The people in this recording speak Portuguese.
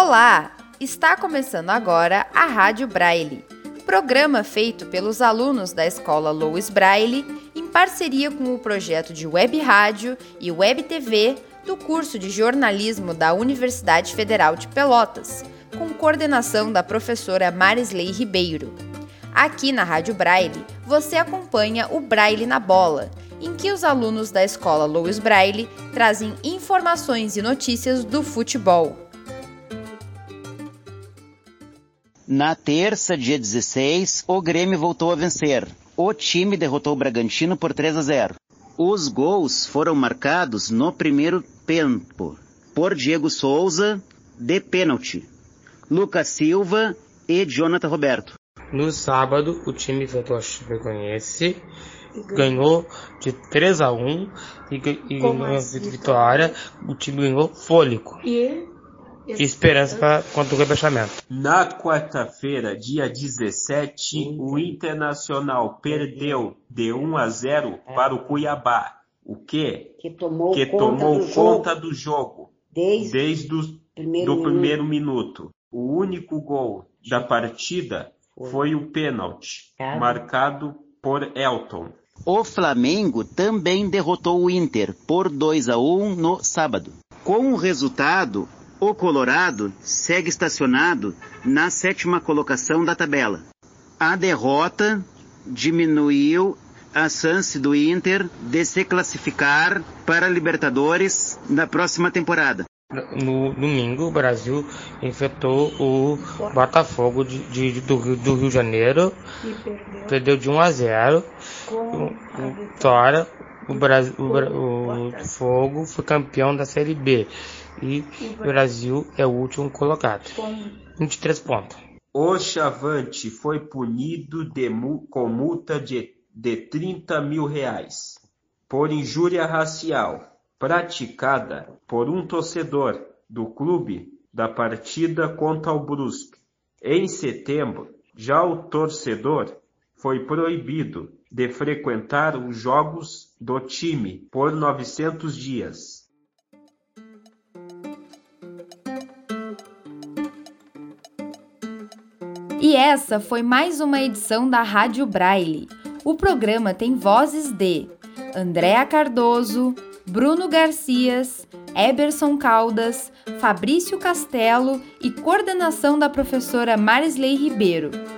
Olá! Está começando agora a Rádio Braille, programa feito pelos alunos da Escola Louis Braille em parceria com o projeto de Web Rádio e Web TV do curso de jornalismo da Universidade Federal de Pelotas, com coordenação da professora Marisley Ribeiro. Aqui na Rádio Braille, você acompanha o Braille na Bola, em que os alunos da escola Louis Braille trazem informações e notícias do futebol. Na terça, dia 16, o Grêmio voltou a vencer. O time derrotou o Bragantino por 3 a 0. Os gols foram marcados no primeiro tempo por Diego Souza, de pênalti, Lucas Silva e Jonathan Roberto. No sábado, o time enfrentou a Chapecoense, ganhou de 3 a 1 e, e ganhou a vitória. O time ganhou fôlego. E esperança para contra o rebaixamento. Na quarta-feira, dia 17, o Internacional perdeu de 1 a 0 para o Cuiabá, o que, que tomou, que conta, tomou do conta do jogo desde, desde o primeiro do primeiro minuto. O único gol da partida foi o pênalti, Cara. marcado por Elton. O Flamengo também derrotou o Inter por 2 a 1 no sábado. Com o resultado, o Colorado segue estacionado na sétima colocação da tabela. A derrota diminuiu a chance do Inter de se classificar para a Libertadores na próxima temporada. No domingo, o Brasil enfrentou o Botafogo de, de- do, Rio, do Rio de Janeiro, perdeu de 1 a 0. O, o Vitória, o, Brasil, o, o Fogo foi campeão da Série B e o Brasil é o último colocado, 23 pontos. O Chavante foi punido de com multa de, de 30 mil reais por injúria racial praticada por um torcedor do clube da partida contra o Brusque. Em setembro, já o torcedor foi proibido de frequentar os jogos do time por 900 dias. E essa foi mais uma edição da Rádio Braille. O programa tem vozes de Andréa Cardoso, Bruno Garcias, Eberson Caldas, Fabrício Castelo e coordenação da professora Marisley Ribeiro.